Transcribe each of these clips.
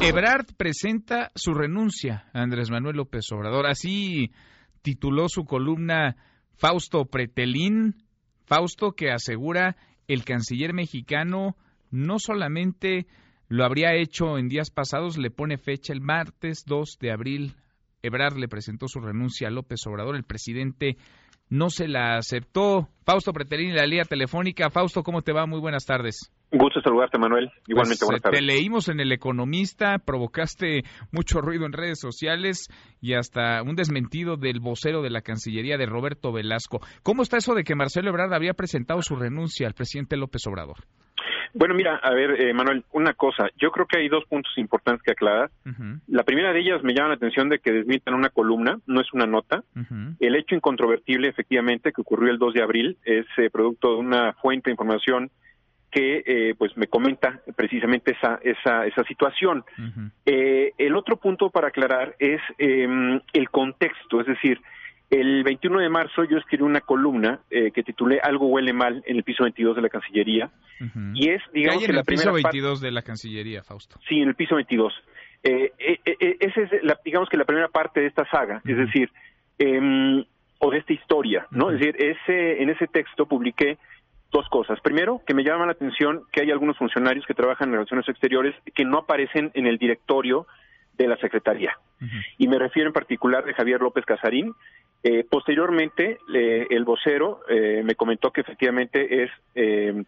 Ebrard presenta su renuncia a Andrés Manuel López Obrador. Así tituló su columna Fausto Pretelín. Fausto que asegura el canciller mexicano no solamente lo habría hecho en días pasados, le pone fecha el martes 2 de abril. Ebrard le presentó su renuncia a López Obrador. El presidente no se la aceptó. Fausto Pretelín, la línea telefónica. Fausto, ¿cómo te va? Muy buenas tardes. Gusto saludarte, Manuel. Igualmente, Pues, buenas eh, tardes. Te leímos en El Economista, provocaste mucho ruido en redes sociales y hasta un desmentido del vocero de la Cancillería de Roberto Velasco. ¿Cómo está eso de que Marcelo Ebrard había presentado su renuncia al presidente López Obrador? Bueno, mira, a ver, eh, Manuel, una cosa. Yo creo que hay dos puntos importantes que aclarar. Ujú, La primera de ellas me llama la atención de que desmitan una columna, no es una nota. El hecho incontrovertible, efectivamente, que ocurrió el 2 de abril, es eh, producto de una fuente de información que eh, pues me comenta precisamente esa esa esa situación. Eh, el otro punto para aclarar es eh, el contexto, es decir, el 21 de marzo yo escribí una columna eh, que titulé Algo huele mal en el piso 22 de la Cancillería y es, ¿Qué digamos que en la el piso primera parte 22 de la Cancillería, Fausto? Sí, en el piso 22. Eh, eh, esa es, la, digamos que la primera parte de esta saga, es decir, em, o de esta historia, ¿no? Es decir, ese, en ese texto publiqué dos cosas. Primero, que me llama la atención que hay algunos funcionarios que trabajan en relaciones exteriores que no aparecen en el directorio de la Secretaría. Y me refiero en particular de Javier López Casarín. Eh, posteriormente, le- el vocero eh, me comentó que efectivamente es eh,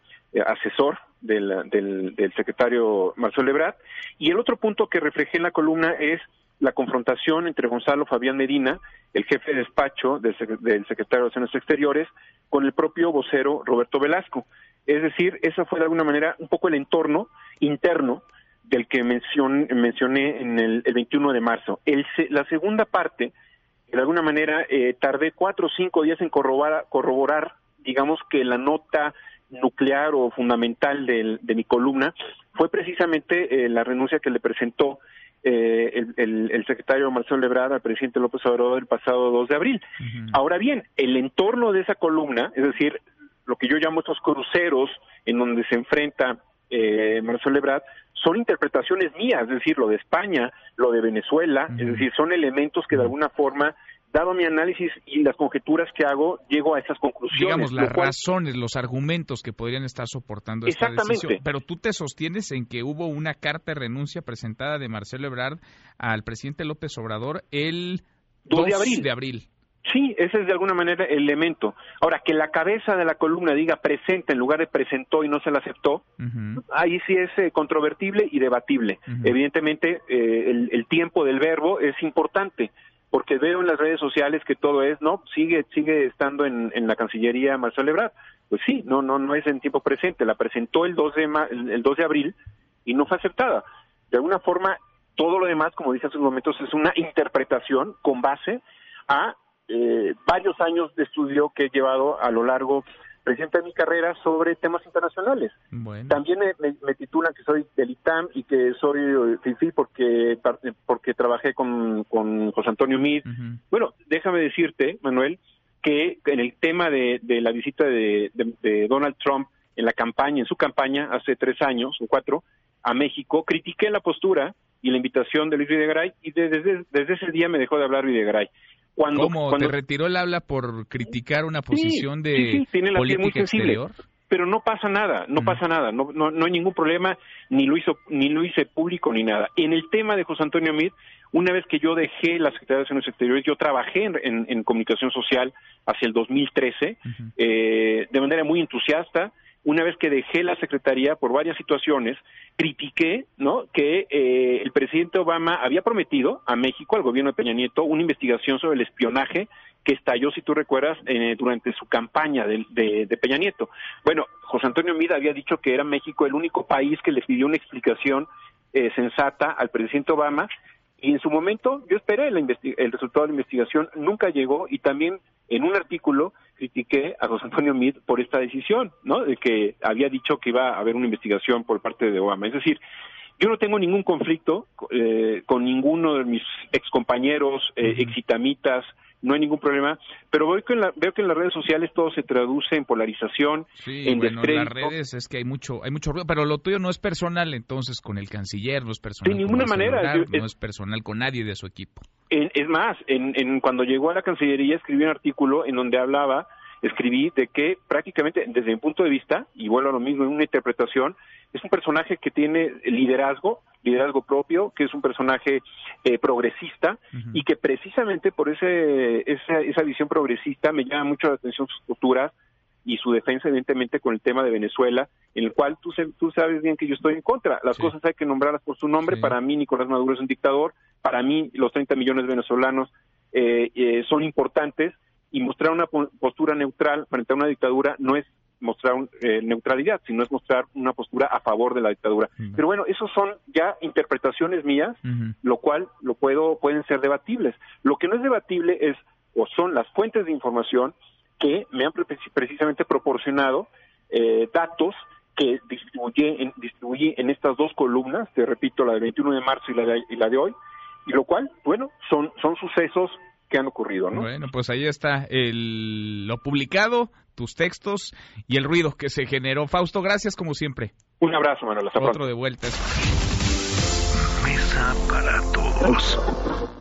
asesor del, del, del secretario Marcelo Ebrard. Y el otro punto que reflejé en la columna es la confrontación entre Gonzalo Fabián Medina, el jefe de despacho del, sec- del secretario de Relaciones Exteriores, con el propio vocero Roberto Velasco. Es decir, esa fue de alguna manera un poco el entorno interno del que mencion- mencioné en el, el 21 de marzo. El la segunda parte, de alguna manera, eh, tardé cuatro o cinco días en corroborar, corroborar, digamos que la nota nuclear o fundamental del- de mi columna fue precisamente eh, la renuncia que le presentó eh, el, el- el secretario Marcelo Ebrard al presidente López Obrador el pasado 2 de abril. Ahora bien, el entorno de esa columna, es decir, lo que yo llamo estos cruceros en donde se enfrenta eh, Marcelo Ebrard, son interpretaciones mías, es decir, lo de España, lo de Venezuela, es decir, son elementos que de alguna forma, dado mi análisis y las conjeturas que hago, llego a esas conclusiones. digamos, lo las cual- razones, los argumentos que podrían estar soportando esta Exactamente. decisión. Pero tú te sostienes en que hubo una carta de renuncia presentada de Marcelo Ebrard al presidente López Obrador el 2 de 2 abril. de abril. Sí, ese es de alguna manera el elemento. Ahora, que la cabeza de la columna diga presenta en lugar de presentó y no se la aceptó, ahí sí es eh, controvertible y debatible. Evidentemente, eh, el, el tiempo del verbo es importante, porque veo en las redes sociales que todo es, ¿no? Sigue sigue estando en, la Cancillería Marcelo Ebrard. Pues sí, no no no es en tiempo presente. La presentó el 2 de, ma- el el 2 de abril y no fue aceptada. De alguna forma, todo lo demás, como dije hace unos momentos, es una interpretación con base a eh, varios años de estudio que he llevado a lo largo de mi carrera sobre temas internacionales. Bueno. También me, me- me titulan que soy del ITAM y que soy eh, FIFI porque, porque trabajé con, con José Antonio Mid. Ujú. Bueno, déjame decirte, Manuel, que en el tema de, de la visita de, de- de Donald Trump en la campaña, en su campaña hace tres años o cuatro, a México, critiqué la postura y la invitación de Luis Videgaray y desde, desde ese día me dejó de hablar Videgaray. Cuando, ¿Cómo? cuando- ¿Te retiró el habla por criticar una Sí, posición de sí, sí, tiene la muy política sensible. exterior? pero no pasa nada, no pasa nada, no, no, no hay ningún problema, ni lo hizo, ni lo hice público ni nada. En el tema de José Antonio Mid, una vez que yo dejé la Secretaría de Relaciones Exteriores, yo trabajé en, en- en comunicación social hacia el 2013, Ujú. eh, de manera muy entusiasta. Una vez que dejé la secretaría por varias situaciones, critiqué, ¿no? Que eh, el presidente Obama había prometido a México, al gobierno de Peña Nieto, una investigación sobre el espionaje que estalló, si tú recuerdas, eh, durante su campaña de, de- Peña Nieto. Bueno, José Antonio Mida había dicho que era México el único país que le pidió una explicación eh, sensata al presidente Obama y en su momento yo esperé la el resultado de la investigación, nunca llegó y también en un artículo critiqué a José Antonio Meade por esta decisión, ¿no? De que había dicho que iba a haber una investigación por parte de Obama. Es decir, yo no tengo ningún conflicto eh, con ninguno de mis excompañeros, eh, exitamitas, no hay ningún problema, pero veo que en, veo que en las redes sociales todo se traduce en polarización, sí, en bueno, en las redes es que hay mucho hay mucho ruido, pero lo tuyo no es personal entonces con el canciller, no es personal. De ninguna manera. no es, personal con nadie de su equipo. es más, en, en, cuando llegó a la Cancillería escribí un artículo en donde hablaba escribí de que prácticamente desde mi punto de vista, y vuelvo a lo mismo en una interpretación, es un personaje que tiene liderazgo, liderazgo propio, que es un personaje eh, progresista y que precisamente por ese, esa, esa visión progresista me llama mucho la atención sus posturas y su defensa evidentemente con el tema de Venezuela, en el cual tú, tú sabes bien que yo estoy en contra. Las cosas hay que nombrarlas por su nombre. Para mí Nicolás Maduro es un dictador, para mí los 30 millones de venezolanos eh, eh, son importantes y mostrar una postura neutral frente a una dictadura no es mostrar eh, neutralidad, sino es mostrar una postura a favor de la dictadura. Pero bueno, esos son ya interpretaciones mías, lo cual lo puedo pueden ser debatibles. Lo que no es debatible es o son las fuentes de información que me han precisamente proporcionado eh, datos que distribuí en, distribuí en estas dos columnas, te repito, la del 21 de marzo y la de, y la de hoy, y lo cual, bueno, son, son sucesos que han ocurrido, ¿no? Bueno, pues ahí está el, lo publicado, tus textos y el ruido que se generó. Fausto, gracias como siempre. Un abrazo, Manuel. Hasta Otro de vueltas. Mesa para todos.